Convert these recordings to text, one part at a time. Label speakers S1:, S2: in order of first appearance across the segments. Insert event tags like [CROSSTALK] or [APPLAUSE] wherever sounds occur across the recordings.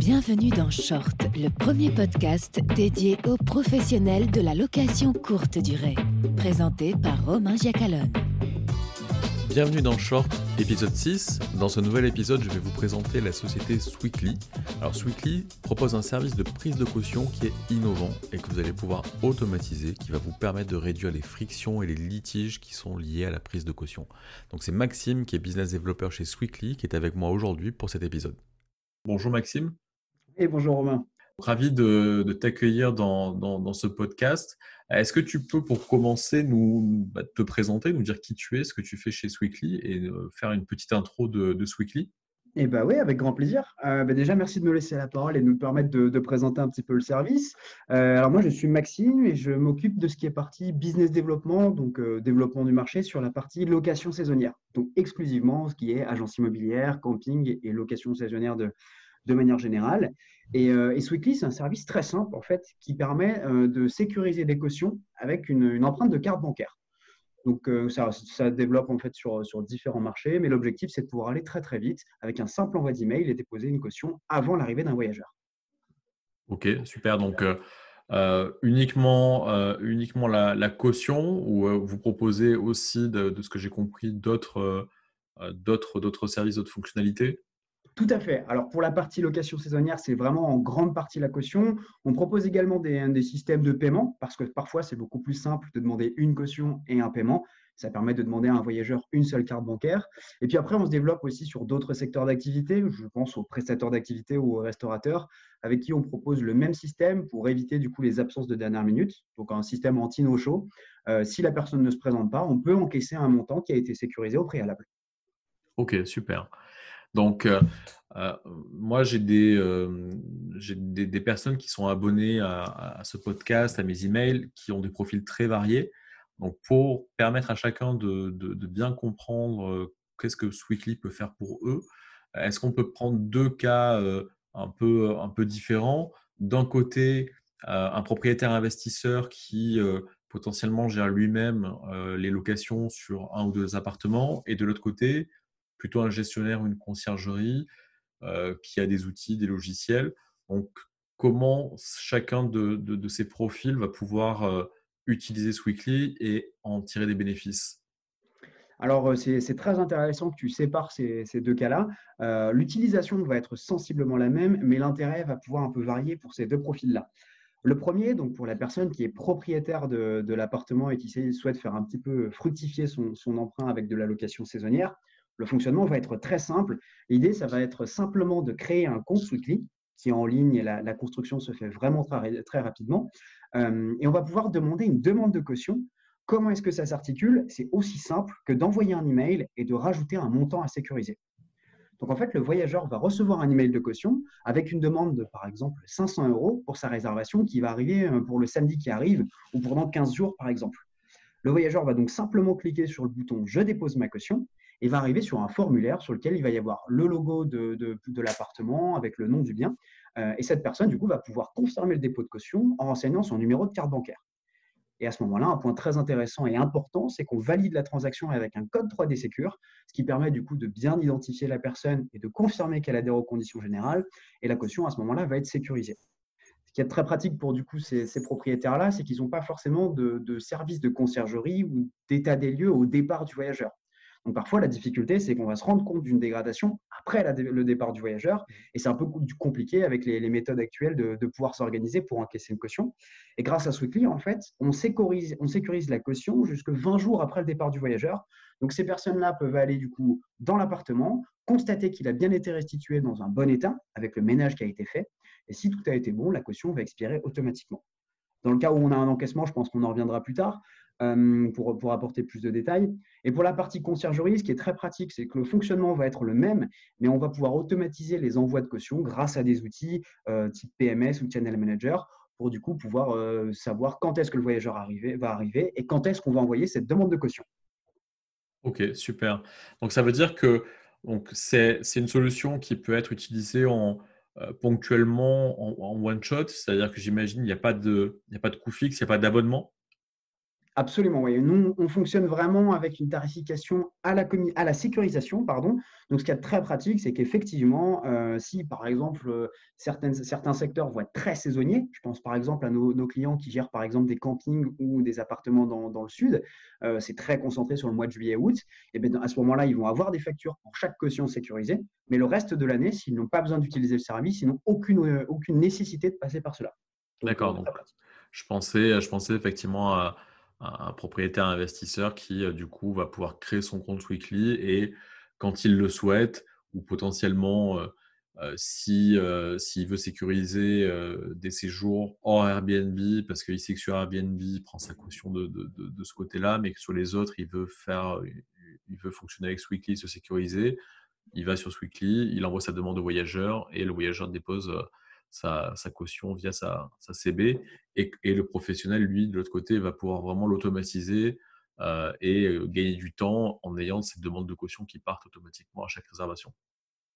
S1: Bienvenue dans Short, le premier podcast dédié aux professionnels de la location courte durée. Présenté par Romain Giacalone.
S2: Bienvenue dans Short, épisode 6. Dans ce nouvel épisode, je vais vous présenter la société Sweekly. Alors Sweekly propose un service de prise de caution qui est innovant et que vous allez pouvoir automatiser, qui va vous permettre de réduire les frictions et les litiges qui sont liés à la prise de caution. Donc c'est Maxime qui est business developer chez Sweekly qui est avec moi aujourd'hui pour cet épisode. Bonjour Maxime.
S3: Et bonjour Romain.
S2: Ravi de, t'accueillir dans, ce podcast. Est-ce que tu peux, pour commencer, nous bah, te présenter, nous dire qui tu es, ce que tu fais chez Sweekly et euh, faire une petite intro de, de Sweekly?
S3: Eh bien oui, avec grand plaisir. Euh, bah, déjà, merci de me laisser la parole et de nous permettre de, présenter un petit peu le service. Euh, alors moi, je suis Maxime et je m'occupe de ce qui est partie business développement, donc développement du marché sur la partie location saisonnière. Donc exclusivement ce qui est agence immobilière, camping et location saisonnière de, de manière générale. Et, euh, c'est un service très simple en fait qui permet euh, de sécuriser des cautions avec une, empreinte de carte bancaire. Donc euh, ça, développe en fait sur, différents marchés, mais l'objectif c'est de pouvoir aller très très vite avec un simple envoi d'email et déposer une caution avant l'arrivée d'un voyageur.
S2: Ok, super. Donc uniquement, uniquement la, caution ou vous proposez aussi, de, ce que j'ai compris, d'autres services, d'autres fonctionnalités?
S3: Tout à fait. Alors pour la partie location saisonnière, c'est vraiment en grande partie la caution. On propose également des, systèmes de paiement parce que parfois c'est beaucoup plus simple de demander une caution et un paiement. Ça permet de demander à un voyageur une seule carte bancaire. Et puis après, on se développe aussi sur d'autres secteurs d'activité. Je pense aux prestataires d'activité ou aux restaurateurs avec qui on propose le même système pour éviter du coup les absences de dernière minute. Donc un système anti-no-show. Euh, si la personne ne se présente pas, on peut encaisser un montant qui a été sécurisé au préalable.
S2: Ok, super. Donc, euh, euh, moi, j'ai des, euh, des, personnes qui sont abonnées à, ce podcast, à mes emails, qui ont des profils très variés. Donc, pour permettre à chacun de, de, bien comprendre qu'est-ce que Sweetly peut faire pour eux, est-ce qu'on peut prendre deux cas un, peu, un peu différents? D'un côté, un propriétaire investisseur qui potentiellement gère lui-même les locations sur un ou deux appartements, et de l'autre côté, plutôt un gestionnaire ou une conciergerie euh, qui a des outils, des logiciels. Donc, comment chacun de, ces profils va pouvoir euh, utiliser Sweekly et en tirer des bénéfices?
S3: Alors, euh, c'est très intéressant que tu sépares ces, deux cas-là. L'utilisation va être sensiblement la même, mais l'intérêt va pouvoir un peu varier pour ces deux profils-là. Le premier, donc pour la personne qui est propriétaire de, l'appartement et qui souhaite faire un petit peu fructifier son, son emprunt avec de la location saisonnière, le fonctionnement va être très simple. L'idée, ça va être simplement de créer un compte Sweetly qui est en ligne et la, construction se fait vraiment très, rapidement. Euh, et on va pouvoir demander une demande de caution. Comment est-ce que ça s'articule? C'est aussi simple que d'envoyer un email et de rajouter un montant à sécuriser. Donc en fait, le voyageur va recevoir un email de caution avec une demande de, par exemple, 500 euros pour sa réservation qui va arriver euh, pour le samedi qui arrive ou pendant 15 jours, par exemple. Le voyageur va donc simplement cliquer sur le bouton Je dépose ma caution et va arriver sur un formulaire sur lequel il va y avoir le logo de, l'appartement avec le nom du bien. Euh, et cette personne, du coup, va pouvoir confirmer le dépôt de caution en renseignant son numéro de carte bancaire. Et à ce moment-là, un point très intéressant et important, c'est qu'on valide la transaction avec un code 3D Secure, ce qui permet du coup de bien identifier la personne et de confirmer qu'elle adhère aux conditions générales. Et la caution, à ce moment-là, va être sécurisée. Ce qui est très pratique pour du coup ces, propriétaires-là, c'est qu'ils n'ont pas forcément de, de service de conciergerie ou d'état des lieux au départ du voyageur. Donc parfois, la difficulté, c'est qu'on va se rendre compte d'une dégradation après le départ du voyageur. Et c'est un peu compliqué avec les, méthodes actuelles de, pouvoir s'organiser pour encaisser une caution. Et grâce à Sweetly, en fait, on sécurise, on sécurise la caution jusque 20 jours après le départ du voyageur. Donc ces personnes-là peuvent aller du coup dans l'appartement, constater qu'il a bien été restitué dans un bon état avec le ménage qui a été fait. Et si tout a été bon, la caution va expirer automatiquement. Dans le cas où on a un encaissement, je pense qu'on en reviendra plus tard, pour, pour, apporter plus de détails. Et pour la partie conciergerie, ce qui est très pratique, c'est que le fonctionnement va être le même, mais on va pouvoir automatiser les envois de caution grâce à des outils euh, type PMS ou Channel Manager pour du coup pouvoir euh, savoir quand est-ce que le voyageur va arriver et quand est-ce qu'on va envoyer cette demande de caution.
S2: Ok, super. Donc ça veut dire que c'est une solution qui peut être utilisée en, ponctuellement en, one shot, c'est-à-dire que j'imagine il n'y a a pas de coût fixe, il n'y a pas d'abonnement?
S3: Absolument, oui. Nous, on fonctionne vraiment avec une tarification à la, à la sécurisation. Pardon. Donc, ce qui est très pratique, c'est qu'effectivement, euh, si par exemple, euh, certaines, certains secteurs vont être très saisonniers, je pense par exemple à nos, clients qui gèrent par exemple des campings ou des appartements dans, dans le sud, euh, c'est très concentré sur le mois de juillet-août, et bien à ce moment-là, ils vont avoir des factures pour chaque caution sécurisée, mais le reste de l'année, s'ils n'ont pas besoin d'utiliser le service, ils n'ont aucune, aucune nécessité de passer par cela.
S2: D'accord. Je pensais, je pensais effectivement à un propriétaire investisseur qui, euh, du coup, va pouvoir créer son compte weekly et quand il le souhaite, ou potentiellement, euh, euh, si, s'il veut sécuriser des séjours hors Airbnb, parce qu'il sait que sur Airbnb, il prend sa caution de, de, de, ce côté-là, mais que sur les autres, il veut, faire, il veut fonctionner avec Sweekly, se sécuriser, il va sur Sweekly, il envoie sa demande au voyageur et le voyageur dépose sa, caution via sa, CB et, le professionnel, lui, de l'autre côté, va pouvoir vraiment l'automatiser euh, et euh, gagner du temps en ayant ces demandes de caution qui partent automatiquement à chaque réservation.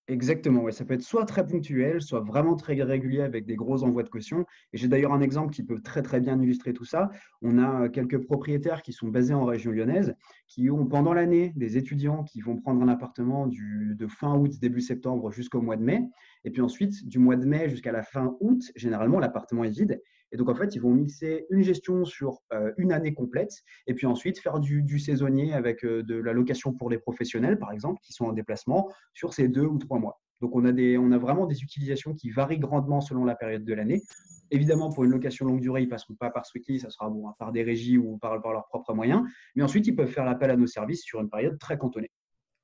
S3: Exactement, ouais. ça peut être soit très ponctuel, soit vraiment très régulier avec des gros envois de caution. Et j'ai d'ailleurs un exemple qui peut très bien illustrer tout ça. On a euh, quelques propriétaires qui sont basés en région lyonnaise, qui ont pendant l'année des étudiants qui vont prendre un appartement de fin août, début septembre jusqu'au mois de mai. Et puis ensuite, du mois de mai jusqu'à la fin août, généralement, l'appartement est vide. Et donc, en fait, ils vont mixer une gestion sur euh, une année complète et puis ensuite faire du, saisonnier avec euh, de la location pour les professionnels, par exemple, qui sont en déplacement sur ces deux ou trois mois. Donc, on a, des, on a vraiment des utilisations qui varient grandement selon la période de l'année. Évidemment, pour une location longue durée, ils ne passeront pas par Sweetly, ça sera bon, par des régies ou par, leurs propres moyens. Mais ensuite, ils peuvent faire l'appel à nos services sur une période très cantonnée.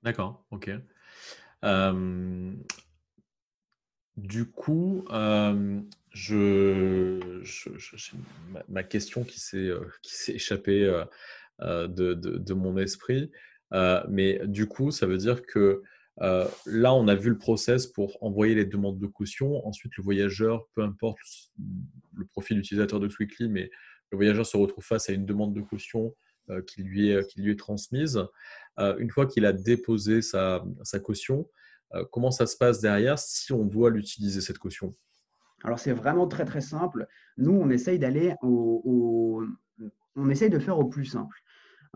S2: D'accord, ok. Euh, du coup, ma, question qui s'est euh, [LAUGHS] échappée euh, de, mon esprit, mais du coup, ça veut dire que là, on a vu le process pour envoyer les demandes de caution. Ensuite, le voyageur, peu importe le profil utilisateur de Sweekly, mais le voyageur se retrouve face à une demande de caution qui, lui est, qui lui est transmise. une fois qu'il a déposé sa caution, euh, comment ça se passe derrière si on doit l'utiliser, cette caution?
S3: Alors, c'est vraiment très, très simple. Nous, on essaye d'aller au, On essaye de faire au plus simple.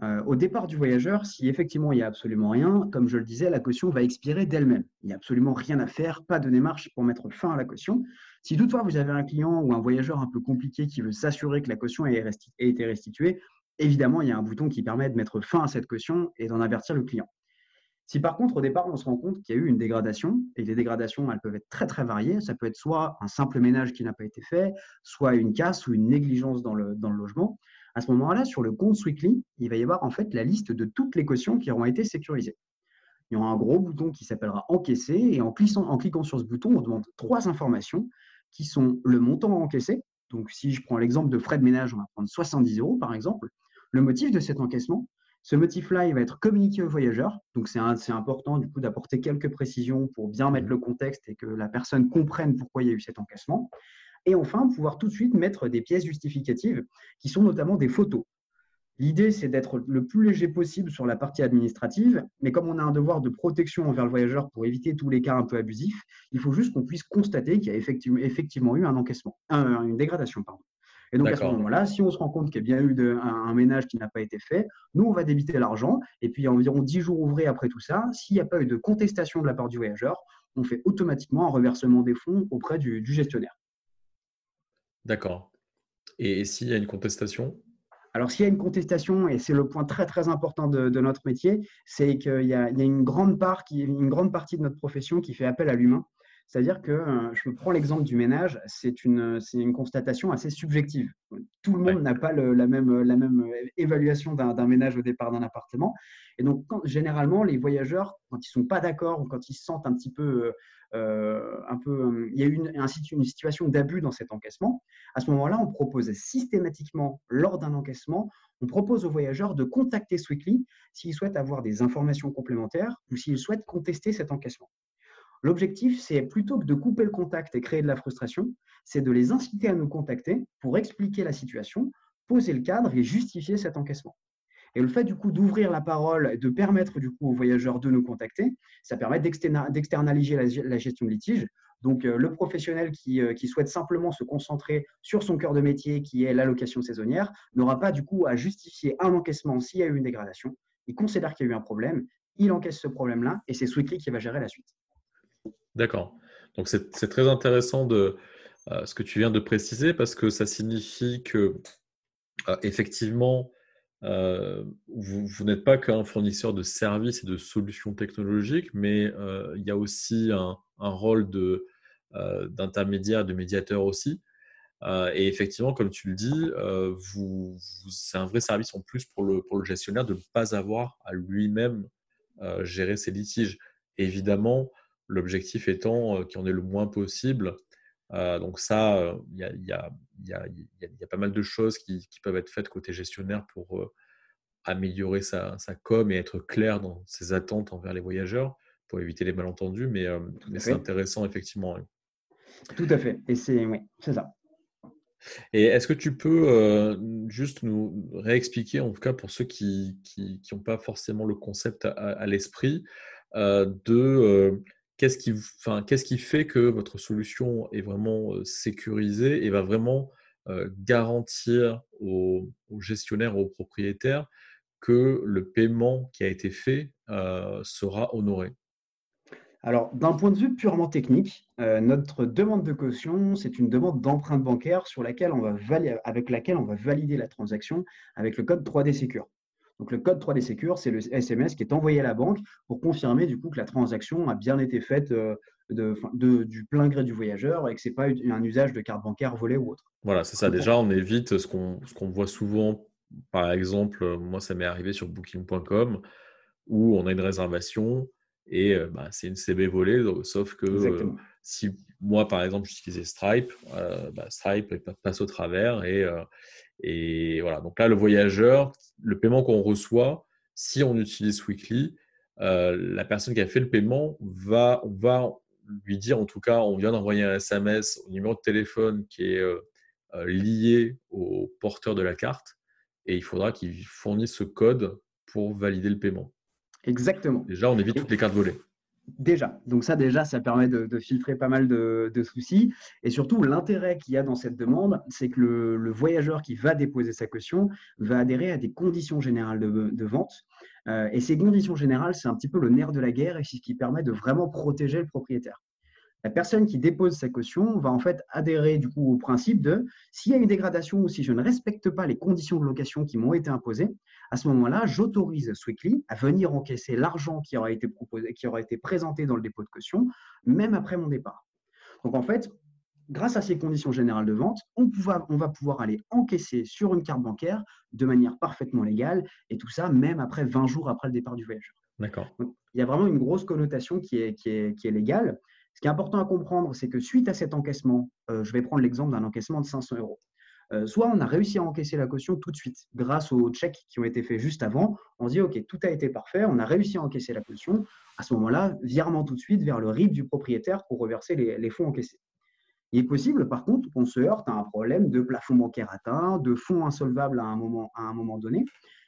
S3: Euh, au départ du voyageur, si effectivement il n'y a absolument rien, comme je le disais, la caution va expirer d'elle-même. Il n'y a absolument rien à faire, pas de démarche pour mettre fin à la caution. Si toutefois vous avez un client ou un voyageur un peu compliqué qui veut s'assurer que la caution ait, été restituée, évidemment, il y a un bouton qui permet de mettre fin à cette caution et d'en avertir le client. Si par contre, au départ, on se rend compte qu'il y a eu une dégradation, et les dégradations, elles peuvent être très, très variées. Ça peut être soit un simple ménage qui n'a pas été fait, soit une casse ou une négligence dans le, logement. À ce moment-là, sur le compte Sweekly, il va y avoir en fait la liste de toutes les cautions qui auront été sécurisées. Il y aura un gros bouton qui s'appellera Encaisser, et en cliquant, en cliquant sur ce bouton, on demande trois informations qui sont le montant encaissé. Donc, si je prends l'exemple de frais de ménage, on va prendre 70 euros par exemple. Le motif de cet encaissement, ce motif-là, va être communiqué au voyageur. Donc, c'est important du coup d'apporter quelques précisions pour bien mettre le contexte et que la personne comprenne pourquoi il y a eu cet encaissement. Et enfin, pouvoir tout de suite mettre des pièces justificatives qui sont notamment des photos. L'idée, c'est d'être le plus léger possible sur la partie administrative, mais comme on a un devoir de protection envers le voyageur pour éviter tous les cas un peu abusifs, il faut juste qu'on puisse constater qu'il y a effectivement, eu un encaissement, une dégradation. Pardon. Et donc à ce moment-là, si on se rend compte qu'il y a bien eu un, ménage qui n'a pas été fait, nous, on va débiter l'argent. Et puis environ 10 jours ouvrés après tout ça, s'il n'y a pas eu de contestation de la part du voyageur, on fait automatiquement un reversement des fonds auprès du, gestionnaire.
S2: D'accord. Et, s'il y a une contestation?
S3: Alors, s'il y a une contestation, et c'est le point très très important de, notre métier, c'est qu'il y, a une grande part, qui, une grande partie de notre profession qui fait appel à l'humain. C'est-à-dire que euh, je prends l'exemple du ménage, c'est une, une constatation assez subjective. Tout le monde n'a pas la, même, la même évaluation d'un ménage au départ d'un appartement. Et donc, généralement, les voyageurs, quand ils ne sont pas d'accord ou quand ils se sentent un petit peu, euh, un peu il y a eu une, une situation d'abus dans cet encaissement, à ce moment-là, on propose systématiquement, lors d'un encaissement, on propose aux voyageurs de contacter Sweekly s'ils souhaitent avoir des informations complémentaires ou s'ils souhaitent contester cet encaissement. L'objectif, c'est plutôt que de couper le contact et créer de la frustration, c'est de les inciter à nous contacter pour expliquer la situation, poser le cadre et justifier cet encaissement. Et le fait du coup d'ouvrir la parole et de permettre du coup aux voyageurs de nous contacter, ça permet d'externaliser la, gestion de litige, Donc, le professionnel qui, qui, souhaite simplement se concentrer sur son cœur de métier, qui est l'allocation saisonnière, n'aura pas du coup à justifier un encaissement s'il y a eu une dégradation. Il considère qu'il y a eu un problème, il encaisse ce problème-là et c'est Sweetly qui va gérer la suite.
S2: D'accord. Donc, c'est très intéressant de, ce que tu viens de préciser parce que ça signifie que, effectivement, euh, vous, n'êtes pas qu'un fournisseur de services et de solutions technologiques, mais euh, il y a aussi un, rôle euh, d'intermédiaire, de, médiateur aussi. et effectivement, comme tu le dis, vous, c'est un vrai service en plus pour le, pour le gestionnaire de ne pas avoir à lui-même gérer ses litiges. évidemment, l'objectif étant qu'il y en ait le moins possible. donc ça, il y a, y y, a, il y, a, pas mal de choses qui, qui, peuvent être faites côté gestionnaire pour euh, améliorer sa, sa, com et être clair dans ses attentes envers les voyageurs pour éviter les malentendus. Mais, euh, mais c'est intéressant, effectivement.
S3: Tout à fait. Et c'est oui, ça.
S2: Et est-ce que tu peux euh, juste nous réexpliquer, en tout cas pour ceux qui n'ont pas forcément le concept à, l'esprit, de qu'est-ce qui, enfin, qu'est-ce qui fait que votre solution est vraiment sécurisée et va vraiment garantir aux, gestionnaires, aux propriétaires que le paiement qui a été fait sera honoré?
S3: Alors, d'un point de vue purement technique, notre demande de caution, c'est une demande d'empreinte bancaire sur laquelle on va avec laquelle on va valider la transaction avec le code 3D Secure. Donc le code 3D Secure, c'est le SMS qui est envoyé à la banque pour confirmer du coup que la transaction a bien été faite euh, de, du plein gré du voyageur et que ce n'est pas un usage de carte bancaire volée ou autre.
S2: Voilà, c'est ça. Déjà, on évite ce qu'on voit souvent. Par exemple, moi, ça m'est arrivé sur booking.com où on a une réservation et bah, c'est une CB volée, sauf que si moi, par exemple, j'utilisais Stripe, bah, Stripe passe au travers et et voilà, donc là, le voyageur, le paiement qu'on reçoit, si on utilise Weekly, euh, la personne qui a fait le paiement va, on va lui dire, en tout cas, on vient d'envoyer un SMS au numéro de téléphone qui est euh, lié au porteur de la carte et il faudra qu'il fournisse ce code pour valider le paiement.
S3: Exactement.
S2: Déjà, on évite toutes les cartes volées.
S3: Déjà, donc ça déjà, ça permet de, filtrer pas mal de, soucis. Et surtout, l'intérêt qu'il y a dans cette demande, c'est que le, voyageur qui va déposer sa caution va adhérer à des conditions générales de, vente. Euh, et ces conditions générales, c'est un petit peu le nerf de la guerre et c'est ce qui permet de vraiment protéger le propriétaire. La personne qui dépose sa caution va en fait adhérer du coup au principe de s'il y a une dégradation ou si je ne respecte pas les conditions de location qui m'ont été imposées, à ce moment-là, j'autorise Sweetly à venir encaisser l'argent qui aura été proposé, qui aura été présenté dans le dépôt de caution, même après mon départ. Donc en fait, grâce à ces conditions générales de vente, on, on, va pouvoir aller encaisser sur une carte bancaire de manière parfaitement légale, et tout ça même après 20 jours après le départ du voyageur.
S2: D'accord.
S3: Il y a vraiment une grosse connotation qui est, qui est, qui est légale. Ce qui est important à comprendre, c'est que suite à cet encaissement, euh, je vais prendre l'exemple d'un encaissement de 500 euros. Euh, soit on a réussi à encaisser la caution tout de suite grâce aux chèques qui ont été faits juste avant. On se dit, OK, tout a été parfait, on a réussi à encaisser la caution. À ce moment-là, virement tout de suite vers le RIB du propriétaire pour reverser les, fonds encaissés. Il est possible, par contre, qu'on se heurte à un problème de plafond bancaire atteint, de fonds insolvables à un moment, à un moment donné.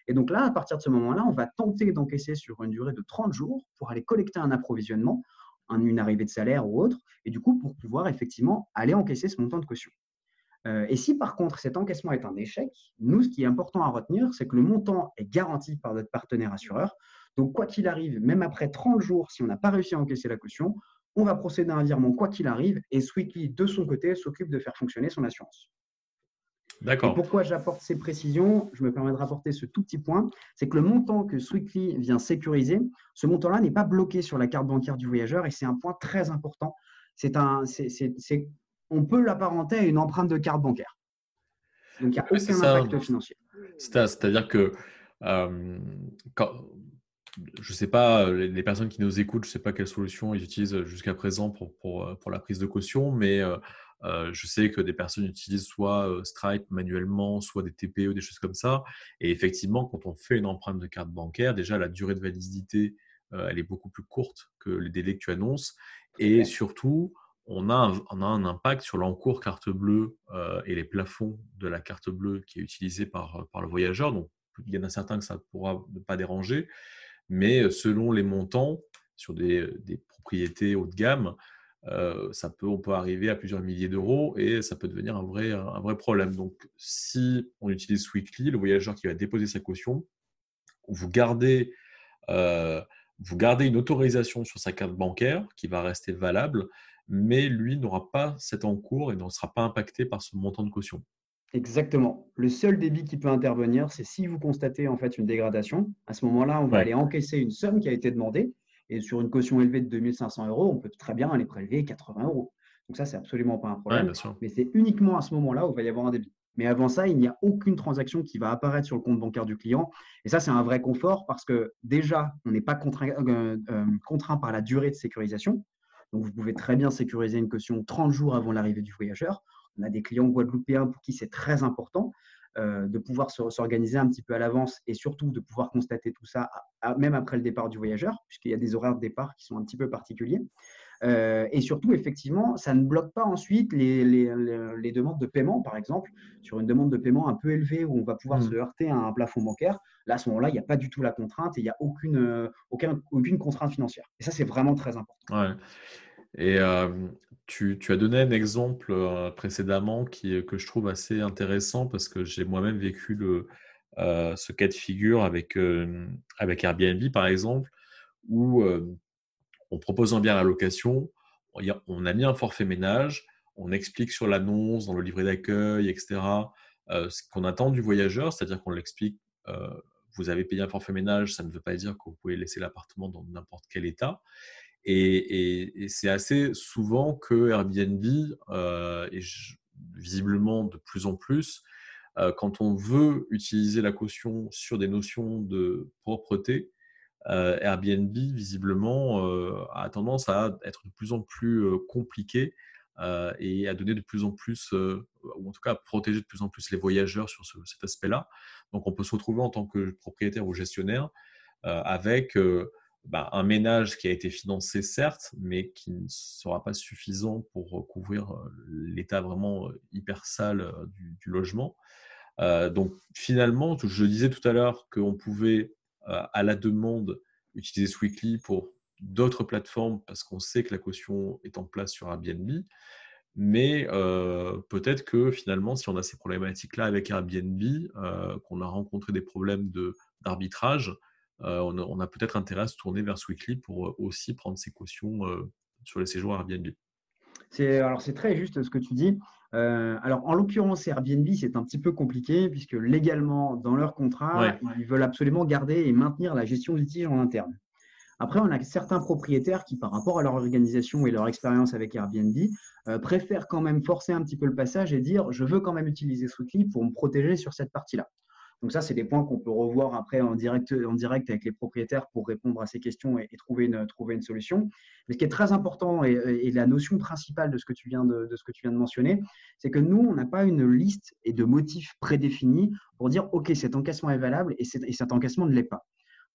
S3: Et donc là, à partir de ce moment-là, on va tenter d'encaisser sur une durée de 30 jours pour aller collecter un approvisionnement une arrivée de salaire ou autre, et du coup pour pouvoir effectivement aller encaisser ce montant de caution. Euh, et si par contre cet encaissement est un échec, nous, ce qui est important à retenir, c'est que le montant est garanti par notre partenaire assureur. Donc quoi qu'il arrive, même après 30 jours, si on n'a pas réussi à encaisser la caution, on va procéder à un virement quoi qu'il arrive, et Sweetly, de son côté, s'occupe de faire fonctionner son assurance.
S2: D'accord.
S3: Pourquoi j'apporte ces précisions? Je me permets de rapporter ce tout petit point. C'est que le montant que Sweetly vient sécuriser, ce montant-là n'est pas bloqué sur la carte bancaire du voyageur et c'est un point très important. C'est un, c'est, on peut l'apparenter à une empreinte de carte bancaire. Donc il n'y a aucun impact financier.
S2: C'est-à-dire que euh, quand, je ne sais pas, les personnes qui nous écoutent, je ne sais pas quelle solution ils utilisent jusqu'à présent pour, pour, pour, la prise de caution, mais euh, euh, je sais que des personnes utilisent soit euh, Stripe manuellement, soit des TPE, des choses comme ça. Et effectivement, quand on fait une empreinte de carte bancaire, déjà la durée de validité, euh, elle est beaucoup plus courte que les délais que tu annonces. Et surtout, on a, un, on a un impact sur l'encours carte bleue et les plafonds de la carte bleue qui est utilisée par, par le voyageur. Donc, il y en a certains que ça pourra ne pas déranger, mais selon les montants sur des, des propriétés haut de gamme, ça peut, on peut arriver à plusieurs milliers d'euros et ça peut devenir un vrai, un vrai problème. Donc, si on utilise Weekly, le voyageur qui va déposer sa caution, vous gardez, vous gardez une autorisation sur sa carte bancaire qui va rester valable, mais lui n'aura pas cet encours et ne sera pas impacté par ce montant de caution.
S3: Exactement. Le seul débit qui peut intervenir, c'est si vous constatez en fait une dégradation. À ce moment-là, on va aller encaisser une somme qui a été demandée. Et sur une caution élevée de 2500 euros, on peut très bien aller prélever 80 euros. Donc ça, c'est absolument pas un problème. mais c'est uniquement à ce moment-là où il va y avoir un débit. Mais avant ça, il n'y a aucune transaction qui va apparaître sur le compte bancaire du client. Et ça, c'est un vrai confort parce que déjà, on n'est pas contraint, euh, euh, contraint par la durée de sécurisation. Donc, vous pouvez très bien sécuriser une caution 30 jours avant l'arrivée du voyageur. On a des clients guadeloupéens pour qui c'est très important euh, de pouvoir s'organiser un petit peu à l'avance et surtout de pouvoir constater tout ça même après le départ du voyageur, puisqu'il y a des horaires de départ qui sont un petit peu particuliers. Euh, et surtout, effectivement, ça ne bloque pas ensuite les, les, demandes de paiement, par exemple, sur une demande de paiement un peu élevée où on va pouvoir mmh. se heurter à un plafond bancaire. Là, à ce moment-là, il n'y a pas du tout la contrainte et il n'y a aucune, euh, aucune contrainte financière. Et ça, c'est vraiment très important.
S2: Ouais. Et tu, as donné un exemple précédemment qui, que je trouve assez intéressant parce que j'ai moi-même vécu le, ce cas de figure avec, avec Airbnb, par exemple, où en proposant bien la location, on a mis un forfait ménage, on explique sur l'annonce, dans le livret d'accueil, etc., ce qu'on attend du voyageur, c'est-à-dire qu'on l'explique, vous avez payé un forfait ménage, ça ne veut pas dire que vous pouvez laisser l'appartement dans n'importe quel état. Et, c'est assez souvent que Airbnb, euh, et visiblement de plus en plus, euh, quand on veut utiliser la caution sur des notions de propreté, euh, Airbnb, visiblement, a tendance à être de plus en plus compliqué et à donner de plus en plus, ou en tout cas à protéger de plus en plus les voyageurs sur cet aspect-là. Donc on peut se retrouver en tant que propriétaire ou gestionnaire avec bah, un ménage qui a été financé, certes, mais qui ne sera pas suffisant pour couvrir euh, l'état vraiment euh, hyper sale euh, du, logement. donc finalement, je disais tout à l'heure qu'on pouvait, à la demande, utiliser Sweekly pour d'autres plateformes parce qu'on sait que la caution est en place sur Airbnb. Mais peut-être que finalement, si on a ces problématiques-là avec Airbnb, qu'on a rencontré des problèmes d'arbitrage, on a, peut-être intérêt à se tourner vers Sweekly pour euh, aussi prendre ses cautions euh, sur les séjours Airbnb.
S3: C'est, alors c'est très juste ce que tu dis. alors en l'occurrence Airbnb c'est un petit peu compliqué puisque légalement dans leur contrat ils veulent absolument garder et maintenir la gestion du litige en interne. Après on a certains propriétaires qui par rapport à leur organisation et leur expérience avec Airbnb préfèrent quand même forcer un petit peu le passage et dire je veux quand même utiliser Sweekly pour me protéger sur cette partie-là. Donc ça, c'est des points qu'on peut revoir après en direct, en direct avec les propriétaires pour répondre à ces questions et, trouver, une, solution. Mais ce qui est très important et, la notion principale de ce que tu viens de, ce que tu viens de mentionner, c'est que nous, on n'a pas une liste et de motifs prédéfinis pour dire, OK, cet encaissement est valable et, cet encaissement ne l'est pas.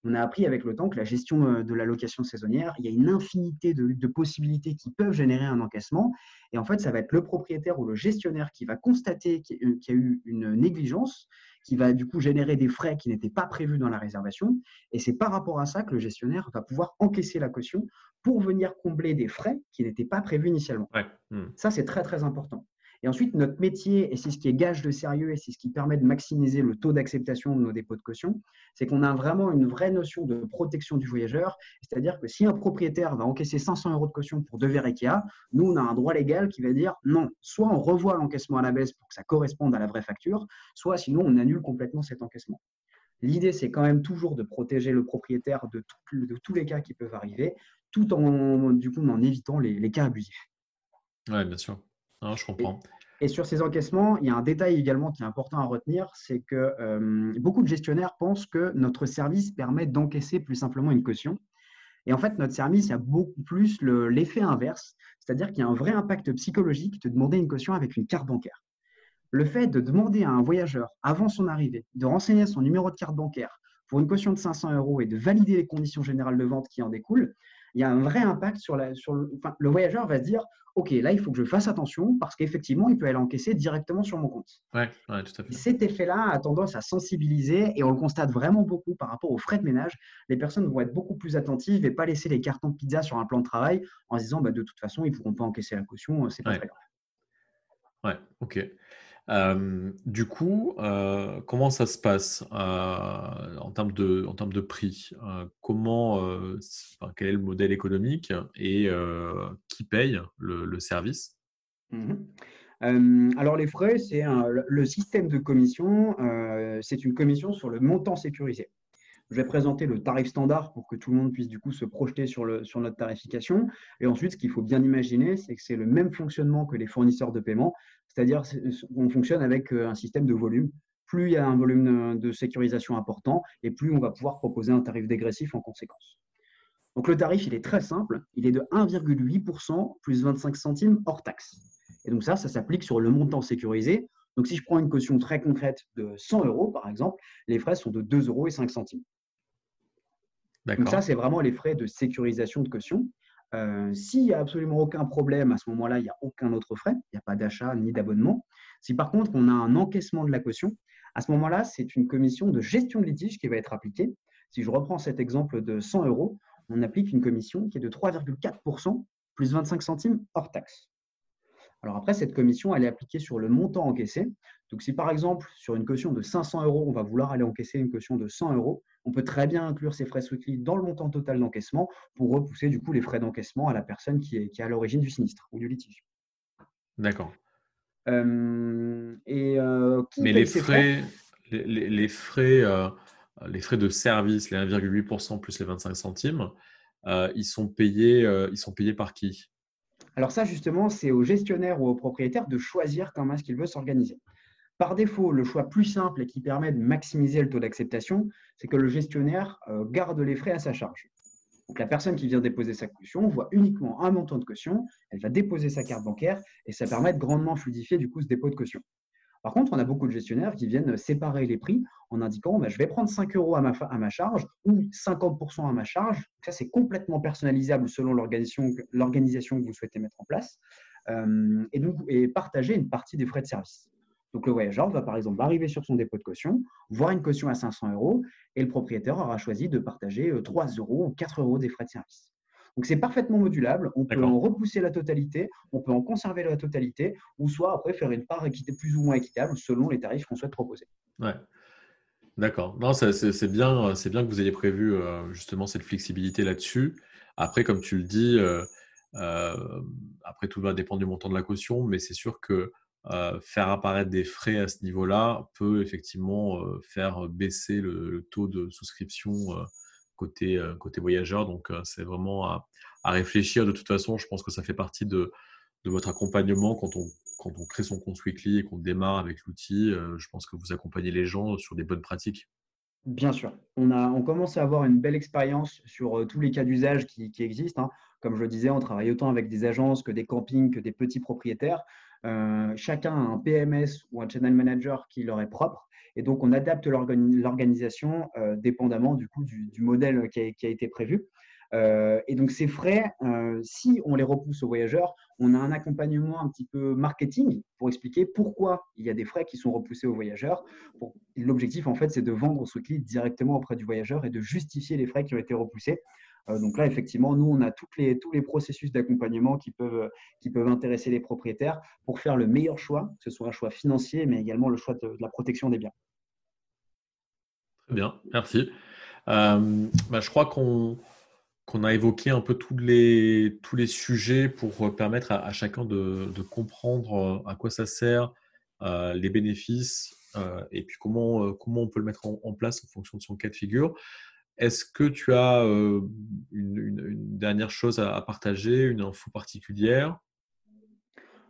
S3: On a appris avec le temps que la gestion euh, de la location saisonnière, il y a une infinité de, de, possibilités qui peuvent générer un encaissement. Et en fait, ça va être le propriétaire ou le gestionnaire qui va constater qu'il y a eu une négligence qui va du coup générer des frais qui n'étaient pas prévus dans la réservation. Et c'est par rapport à ça que le gestionnaire va pouvoir encaisser la caution pour venir combler des frais qui n'étaient pas prévus initialement. Hmm. Ça, c'est très, très important. Et ensuite, notre métier, et c'est ce qui est gage de sérieux et c'est ce qui permet de maximiser le taux d'acceptation de nos dépôts de caution, c'est qu'on a vraiment une vraie notion de protection du voyageur. C'est-à-dire que si un propriétaire va encaisser 500 euros de caution pour deux verres IKEA, nous, on a un droit légal qui va dire non, soit on revoit l'encaissement à la baisse pour que ça corresponde à la vraie facture, soit sinon on annule complètement cet encaissement. L'idée, c'est quand même toujours de protéger le propriétaire de, tous les cas qui peuvent arriver, tout en, du coup, en évitant les cas abusifs.
S2: Oui, bien sûr je comprends.
S3: Et, sur ces encaissements, il y a un détail également qui est important à retenir, c'est que euh, beaucoup de gestionnaires pensent que notre service permet d'encaisser plus simplement une caution. Et en fait, notre service a beaucoup plus l'effet inverse, c'est-à-dire qu'il y a un vrai impact psychologique de demander une caution avec une carte bancaire. Le fait de demander à un voyageur, avant son arrivée, de renseigner son numéro de carte bancaire pour une caution de 500 euros et de valider les conditions générales de vente qui en découlent, il y a un vrai impact sur, la, sur le, le voyageur va se dire OK, là, il faut que je fasse attention parce qu'effectivement, il peut aller encaisser directement sur mon compte.
S2: Oui, tout à fait.
S3: cet effet-là a tendance à sensibiliser et on le constate vraiment beaucoup par rapport aux frais de ménage. Les personnes vont être beaucoup plus attentives et pas laisser les cartons de pizza sur un plan de travail en se disant bah, de toute façon, ils ne pourront pas encaisser la caution, c'est pas très grave.
S2: Ouais, ok du coup, comment ça se passe en termes de, en termes de prix Comment, quel est le modèle économique et qui paye le, service?
S3: Mmh alors les frais, c'est le système de commission, c'est une commission sur le montant sécurisé. Je vais présenter le tarif standard pour que tout le monde puisse du coup se projeter sur, notre tarification. Et ensuite, ce qu'il faut bien imaginer, c'est que c'est le même fonctionnement que les fournisseurs de paiement, c'est-à-dire qu'on fonctionne avec euh, un système de volume. Plus il y a un volume de sécurisation important et plus on va pouvoir proposer un tarif dégressif en conséquence. Donc le tarif, il est très simple. Il est de 1,8% plus 25 centimes hors taxe. Et donc ça, ça s'applique sur le montant sécurisé. Donc si je prends une caution très concrète de 100 euros, par exemple, les frais sont de 2,05 euros. Donc ça, c'est vraiment les frais de sécurisation de caution. Euh, s'il n'y a absolument aucun problème, à ce moment-là, il n'y a aucun autre frais, il n'y a pas d'achat ni d'abonnement. Si par contre on a un encaissement de la caution, à ce moment-là, c'est une commission de gestion de litige qui va être appliquée. Si je reprends cet exemple de 100 euros, on applique une commission qui est de 3,4% plus 25 centimes hors taxe. Alors après, cette commission, elle est appliquée sur le montant encaissé. Donc si par exemple, sur une caution de 500 euros, on va vouloir aller encaisser une caution de 100 euros, on peut très bien inclure ces frais Sweetly dans le montant total d'encaissement pour repousser du coup les frais d'encaissement à la personne qui est, qui à l'origine du sinistre ou du litige.
S2: D'accord.
S3: Euh, et euh,
S2: Mais les frais, les, frais, euh, les frais de service, les 1,8% plus les 25 centimes, ils sont payés, ils sont payés par qui?
S3: Alors ça, justement, c'est au gestionnaire ou au propriétaire de choisir comment est-ce qu'il veut s'organiser. Par défaut, le choix plus simple et qui permet de maximiser le taux d'acceptation, c'est que le gestionnaire euh, garde les frais à sa charge. Donc la personne qui vient déposer sa caution voit uniquement un montant de caution, elle va déposer sa carte bancaire et ça permet de grandement fluidifier du coup ce dépôt de caution. Par contre, on a beaucoup de gestionnaires qui viennent séparer les prix en indiquant bah, je vais prendre 5 euros à ma, à ma charge ou 50% à ma charge. ça, c'est complètement personnalisable selon l'organisation que vous souhaitez mettre en place. Euh, et donc, et partager une partie des frais de service. Donc, le voyageur va par exemple arriver sur son dépôt de caution, voir une caution à 500 euros, et le propriétaire aura choisi de partager 3 euh, euros ou 4 euros des frais de service. Donc c'est parfaitement modulable. On peut en repousser la totalité, on peut en conserver la totalité, ou soit après faire une part plus ou moins équitable selon les tarifs qu'on souhaite proposer.
S2: Ouais. D'accord. Non, c'est bien, c'est bien que vous ayez prévu euh, justement cette flexibilité là-dessus. Après, comme tu le dis, euh, euh, après tout va dépendre du montant de la caution, mais c'est sûr que faire apparaître des frais à ce niveau-là peut effectivement faire baisser le, taux de souscription côté, euh, côté voyageur. Donc, euh, c'est vraiment à, réfléchir. De toute façon, je pense que ça fait partie de, votre accompagnement quand on, quand on crée son compte weekly et qu'on démarre avec l'outil. Euh, je pense que vous accompagnez les gens sur des bonnes pratiques.
S3: Bien sûr. On, a, on commence à avoir une belle expérience sur tous les cas d'usage qui, existent. Hein. Comme je le disais, on travaille autant avec des agences que des campings, que des petits propriétaires. Chacun a un PMS ou un channel manager qui leur est propre. Et donc, on adapte l'organisation euh, dépendamment du, coup, du, modèle qui a, été prévu. Euh, et donc, ces frais, euh, si on les repousse aux voyageurs, on a un accompagnement un petit peu marketing pour expliquer pourquoi il y a des frais qui sont repoussés aux voyageurs. L'objectif, en fait, c'est de vendre ce client directement auprès du voyageur et de justifier les frais qui ont été repoussés. Donc là, effectivement, nous, on a toutes les, tous les processus d'accompagnement qui peuvent, qui peuvent intéresser les propriétaires pour faire le meilleur choix, que ce soit un choix financier, mais également le choix de la protection des biens.
S2: Très bien, merci. Euh, bah, je crois qu'on a évoqué un peu tous les, tous les sujets pour permettre à, chacun de, comprendre euh, à quoi ça sert, euh, les bénéfices et puis comment, comment on peut le mettre en, place en fonction de son cas de figure. Est-ce que tu as une, dernière chose à partager, une info particulière?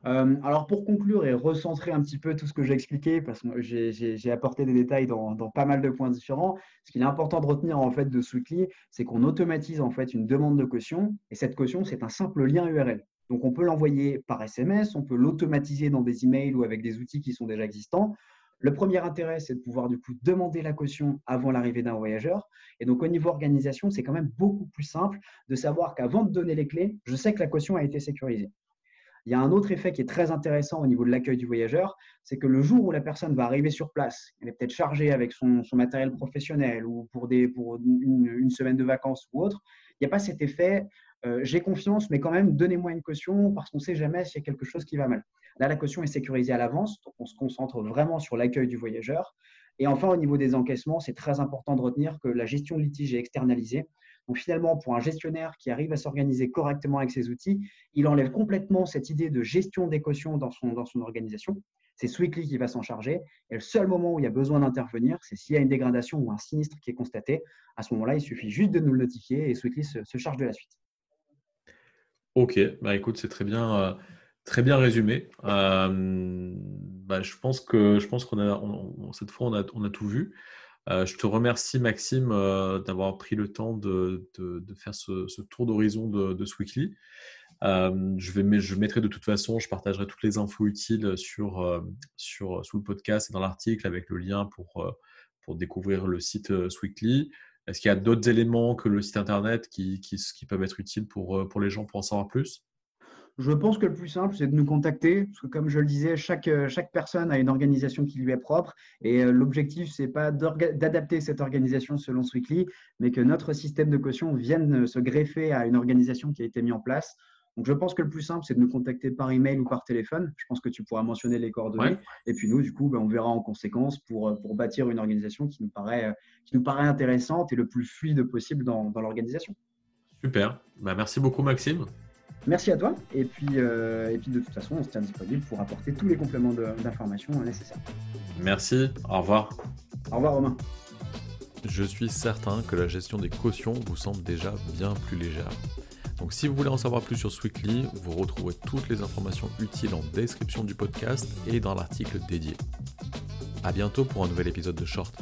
S3: Euh, alors pour conclure et recentrer un petit peu tout ce que j'ai expliqué, parce que j'ai apporté des détails dans, pas mal de points différents, ce qu'il est important de retenir en fait de Sweetly, c'est qu'on automatise en fait une demande de caution et cette caution c'est un simple lien URL. Donc on peut l'envoyer par SMS, on peut l'automatiser dans des emails ou avec des outils qui sont déjà existants. Le premier intérêt, c'est de pouvoir demander la caution avant l'arrivée d'un voyageur. Et donc au niveau organisation, c'est quand même beaucoup plus simple de savoir qu'avant de donner les clés, je sais que la caution a été sécurisée. Il y a un autre effet qui est très intéressant au niveau de l'accueil du voyageur, c'est que le jour où la personne va arriver sur place, elle est peut-être chargée avec son, matériel professionnel ou pour une, semaine de vacances ou autre, il n'y a pas cet effet euh, j'ai confiance, mais quand même, donnez-moi une caution parce qu'on ne sait jamais s'il y a quelque chose qui va mal. Là, la caution est sécurisée à l'avance, donc on se concentre vraiment sur l'accueil du voyageur. Et enfin, au niveau des encaissements, c'est très important de retenir que la gestion de litige est externalisée. Donc finalement, pour un gestionnaire qui arrive à s'organiser correctement avec ses outils, il enlève complètement cette idée de gestion des cautions dans son, dans son organisation. C'est Sweekly qui va s'en charger. Et le seul moment où il y a besoin d'intervenir, c'est s'il y a une dégradation ou un sinistre qui est constaté. À ce moment-là, il suffit juste de nous le notifier et Sweekly se, charge de la suite.
S2: Ok, bah écoute, c'est très bien, euh, très bien résumé. Euh, bah, je pense que je pense qu'on a cette fois on a, tout vu. Euh, je te remercie, Maxime, d'avoir pris le temps de, faire ce, tour d'horizon de, de Sweekly. Euh, je, vais, je mettrai de toute façon, je partagerai toutes les infos utiles sur, sur, sous le podcast et dans l'article avec le lien pour, pour découvrir le site Sweekly. Est-ce qu'il y a d'autres éléments que le site internet qui, qui, peuvent être utiles pour, pour les gens pour en savoir plus?
S3: Je pense que le plus simple, c'est de nous contacter, parce que comme je le disais, chaque, euh, chaque personne a une organisation qui lui est propre, et euh, l'objectif, ce n'est pas d'adapter cette organisation selon Sweekly, mais que notre système de caution vienne se greffer à une organisation qui a été mise en place. Donc, je pense que le plus simple, c'est de nous contacter par email ou par téléphone. Je pense que tu pourras mentionner les coordonnées. Et puis nous, du coup, ben, on verra en conséquence pour, euh, pour bâtir une organisation qui nous, paraît, qui nous paraît intéressante et le plus fluide possible dans, dans l'organisation.
S2: Super. Ben, merci beaucoup, Maxime.
S3: Merci à toi. Et puis, euh, et puis de toute façon, on se tient disponible pour apporter tous les compléments d'information nécessaires.
S2: Merci. Au revoir.
S3: Au revoir, Romain.
S4: Je suis certain que la gestion des cautions vous semble déjà bien plus légère. Donc si vous voulez en savoir plus sur Sweetly, vous retrouverez toutes les informations utiles en description du podcast et dans l'article dédié. A bientôt pour un nouvel épisode de Short.